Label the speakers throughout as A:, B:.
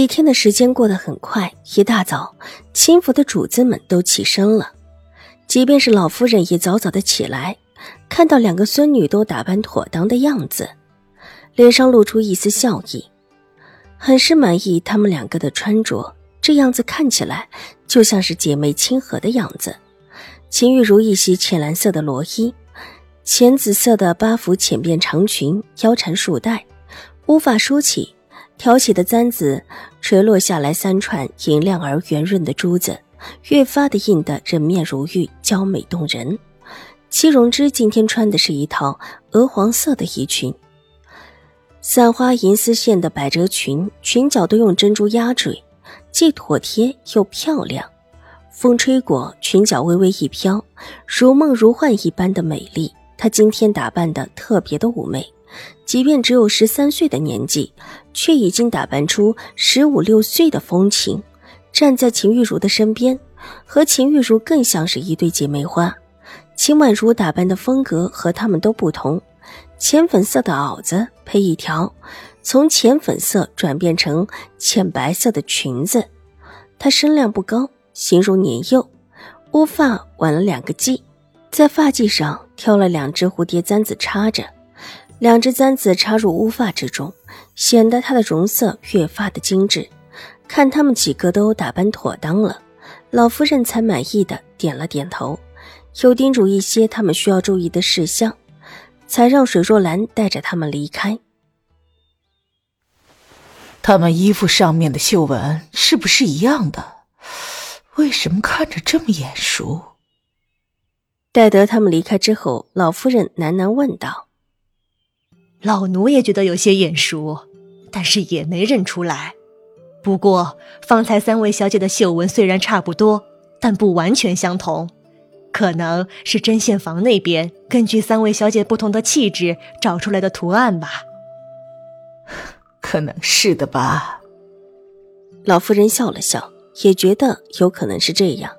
A: 几天的时间过得很快，一大早，秦府的主子们都起身了，即便是老夫人也早早的起来，看到两个孙女都打扮妥当的样子，脸上露出一丝笑意，很是满意她们两个的穿着，这样子看起来就像是姐妹亲和的样子。秦玉如一袭浅蓝色的罗衣，浅紫色的八幅浅便长裙，腰缠束带，乌发梳起。挑起的簪子垂落下来，三串银亮而圆润的珠子，越发的映得人面如玉，娇美动人。戚容之今天穿的是一套鹅黄色的衣裙，散花银丝线的百褶裙，裙角都用珍珠压坠，既妥帖又漂亮。风吹过，裙角微微一飘，如梦如幻一般的美丽。她今天打扮的特别的妩媚。即便只有十三岁的年纪，却已经打扮出十五六岁的风情。站在秦玉茹的身边，和秦玉茹更像是一对姐妹花。秦婉如打扮的风格和她们都不同，浅粉色的袄子配一条从浅粉色转变成浅白色的裙子。她身量不高，形如年幼，乌发挽了两个髻，在发髻上挑了两只蝴蝶簪子插着。两只簪子插入乌发之中，显得她的容色越发的精致。看他们几个都打扮妥当了，老夫人才满意的点了点头，又叮嘱一些他们需要注意的事项，才让水若兰带着他们离开。
B: 他们衣服上面的绣纹是不是一样的？为什么看着这么眼熟？
A: 待得他们离开之后，老夫人喃喃问道。
C: 老奴也觉得有些眼熟，但是也没认出来。不过方才三位小姐的绣纹虽然差不多，但不完全相同，可能是针线房那边根据三位小姐不同的气质找出来的图案吧。
B: 可能是的吧。
A: 老夫人笑了笑，也觉得有可能是这样。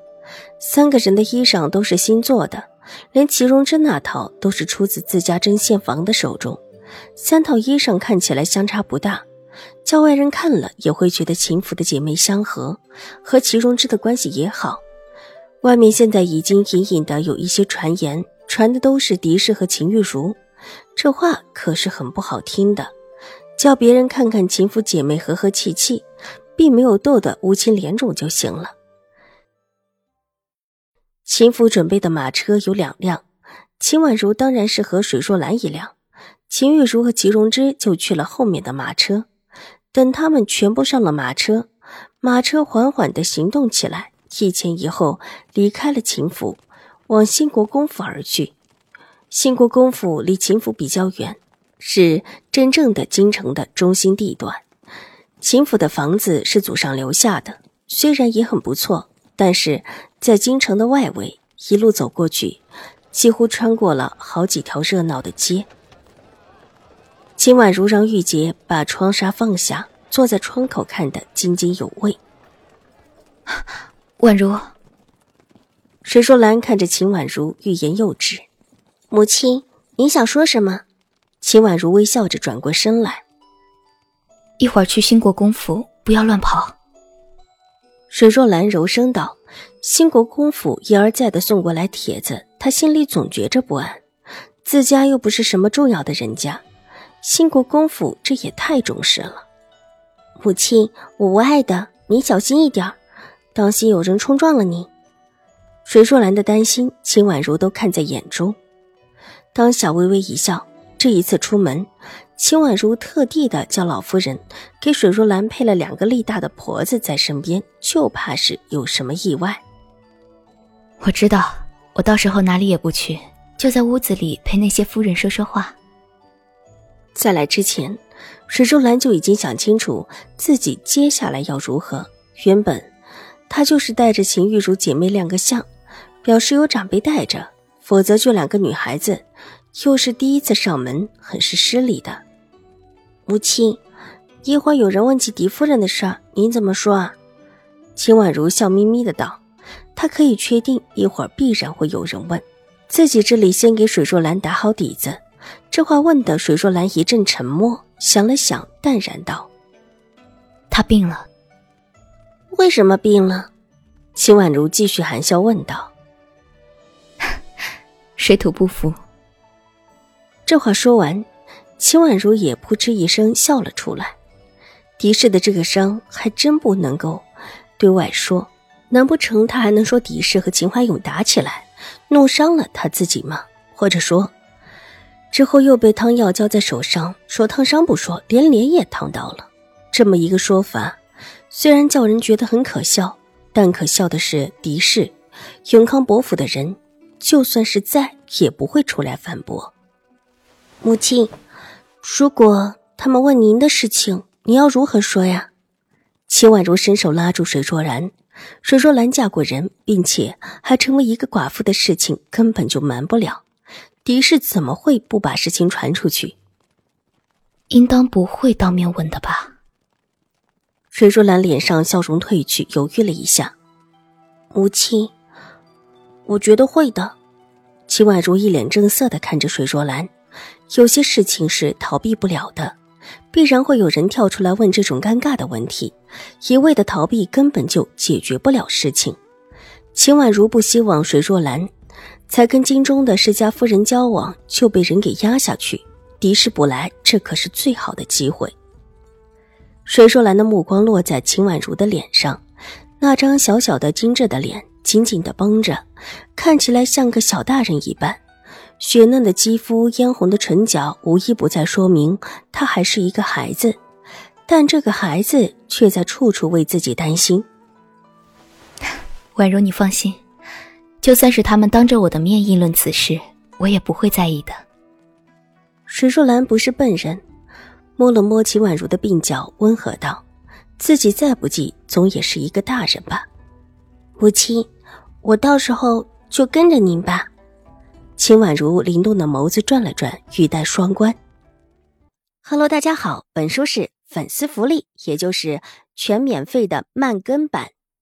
A: 三个人的衣裳都是新做的，连齐容之那套都是出自自家针线房的手中。三套衣裳看起来相差不大，叫外人看了也会觉得秦府的姐妹相合，和齐容之的关系也好。外面现在已经隐隐的有一些传言，传的都是狄氏和秦玉茹，这话可是很不好听的。叫别人看看秦府姐妹和和气气，并没有斗得无情怜种就行了。秦府准备的马车有两辆，秦婉如当然是和水若兰一辆。秦玉茹和齐荣之就去了后面的马车，等他们全部上了马车，马车缓缓地行动起来，一前一后离开了秦府，往兴国公府而去。兴国公府离秦府比较远，是真正的京城的中心地段。秦府的房子是祖上留下的，虽然也很不错，但是在京城的外围，一路走过去，几乎穿过了好几条热闹的街。秦婉如让玉洁把窗纱放下，坐在窗口看得津津有味。
D: 婉如，
A: 水若兰看着秦婉如，欲言又止。母亲，您想说什么？秦婉如微笑着转过身来。
D: 一会儿去兴国公府，不要乱跑。
A: 水若兰柔声道：“兴国公府一而再的送过来帖子，她心里总觉着不安。自家又不是什么重要的人家。”兴国公府这也太重视了，母亲，我无碍的，你小心一点当心有人冲撞了你。水若兰的担心，秦婉如都看在眼中。当下微微一笑，这一次出门，秦婉如特地的叫老夫人给水若兰配了两个力大的婆子在身边，就怕是有什么意外。
D: 我知道，我到时候哪里也不去，就在屋子里陪那些夫人说说话。
A: 在来之前，水若兰就已经想清楚自己接下来要如何。原本她就是带着秦玉茹姐妹亮个相，表示有长辈带着，否则就两个女孩子，又是第一次上门，很是失礼的。母亲，一会儿有人问起狄夫人的事儿，您怎么说啊？秦婉如笑眯眯的道：“她可以确定，一会儿必然会有人问，自己这里先给水若兰打好底子。”这话问的水若兰一阵沉默，想了想，淡然道：“
D: 他病了。”
A: 为什么病了？秦婉如继续含笑问道。
D: 水土不服。
A: 这话说完，秦婉如也扑哧一声笑了出来。狄氏的这个伤还真不能够对外说，难不成他还能说狄氏和秦怀勇打起来，弄伤了他自己吗？或者说，之后又被汤药浇在手上，说烫伤不说，连脸也烫到了？这么一个说法。虽然叫人觉得很可笑，但可笑的是，狄氏、永康伯府的人，就算是在，也不会出来反驳。母亲，如果他们问您的事情，你要如何说呀？秦婉如伸手拉住水若兰，水若兰嫁过人，并且还成为一个寡妇的事情，根本就瞒不了。狄氏怎么会不把事情传出去？
D: 应当不会当面问的吧？
A: 水若兰脸上笑容褪去，犹豫了一下。母亲，我觉得会的。秦婉如一脸正色的看着水若兰，有些事情是逃避不了的，必然会有人跳出来问这种尴尬的问题，一味的逃避根本就解决不了事情。秦婉如不希望水若兰才跟京中的世家夫人交往就被人给压下去，敌视不来，这可是最好的机会。水若兰的目光落在秦婉如的脸上，那张小小的精致的脸紧紧的绷着，看起来像个小大人一般。雪嫩的肌肤、嫣红的唇角，无一不在说明她还是一个孩子。但这个孩子却在处处为自己担心。
D: 婉如，你放心，就算是他们当着我的面议论此事，我也不会在意的。
A: 水若兰不是笨人。摸了摸秦婉如的鬓角，温和道：“自己再不济，总也是一个大人吧。”母亲，我到时候就跟着您吧。秦婉如灵动的眸子转了转，语带双关。Hello，大家好，本书是粉丝福利，也就是全免费的慢更版。